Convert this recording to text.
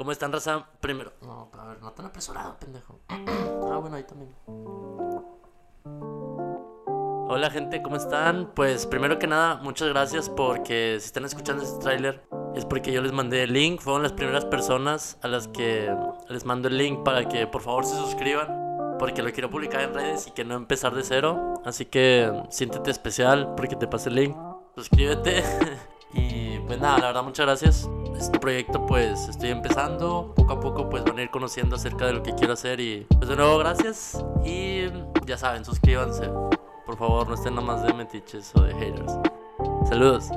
¿Cómo están, raza? Primero. No, a ver, no tan apresurado, pendejo. ah, bueno, ahí también. Hola, gente, ¿cómo están? Pues primero que nada, muchas gracias porque si están escuchando este tráiler es porque yo les mandé el link. Fueron las primeras personas a las que les mando el link para que por favor se suscriban. Porque lo quiero publicar en redes y que no empezar de cero. Así que siéntete especial porque te pasé el link. Suscríbete. y pues nada, la verdad, muchas gracias. Este proyecto pues estoy empezando. Poco a poco pues van a ir conociendo acerca de lo que quiero hacer. Y pues de nuevo, gracias. Y ya saben, suscríbanse. Por favor, no estén nomás de metiches o de haters. Saludos.